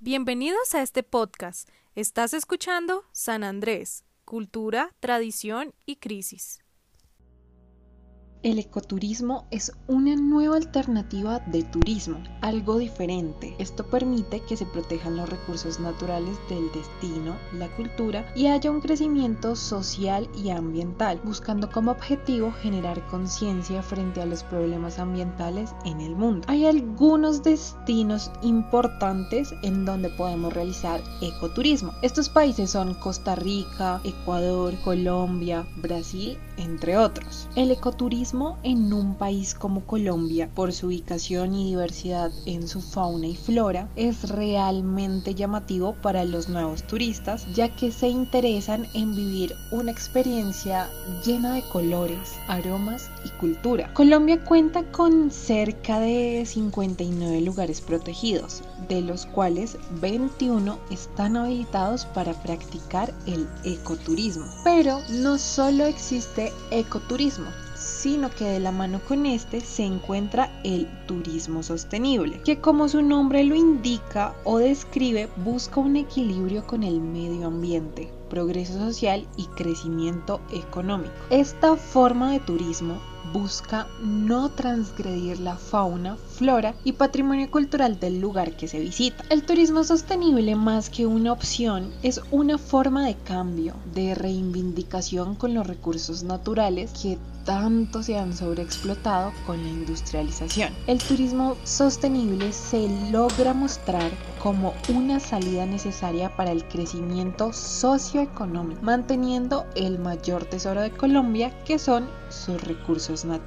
Bienvenidos a este podcast. Estás escuchando San Andrés, Cultura, Tradición y Crisis. El ecoturismo es una nueva alternativa de turismo, algo diferente. Esto permite que se protejan los recursos naturales del destino, la cultura y haya un crecimiento social y ambiental, buscando como objetivo generar conciencia frente a los problemas ambientales en el mundo. Hay algunos destinos importantes en donde podemos realizar ecoturismo. Estos países son Costa Rica, Ecuador, Colombia, Brasil, entre otros. El ecoturismo en un país como Colombia, por su ubicación y diversidad en su fauna y flora, es realmente llamativo para los nuevos turistas, ya que se interesan en vivir una experiencia llena de colores, aromas y cultura. Colombia cuenta con cerca de 59 lugares protegidos, de los cuales 21 están habilitados para practicar el ecoturismo. Pero no solo existe ecoturismo, sino que de la mano con este se encuentra el turismo sostenible, que como su nombre lo indica o describe, busca un equilibrio con el medio ambiente, progreso social y crecimiento económico. Esta forma de turismo busca no transgredir la fauna, flora y patrimonio cultural del lugar que se visita. El turismo sostenible más que una opción es una forma de cambio, de reivindicación con los recursos naturales que tanto se han sobreexplotado con la industrialización. El turismo sostenible se logra mostrar como una salida necesaria para el crecimiento socioeconómico, manteniendo el mayor tesoro de Colombia que son sus recursos naturales.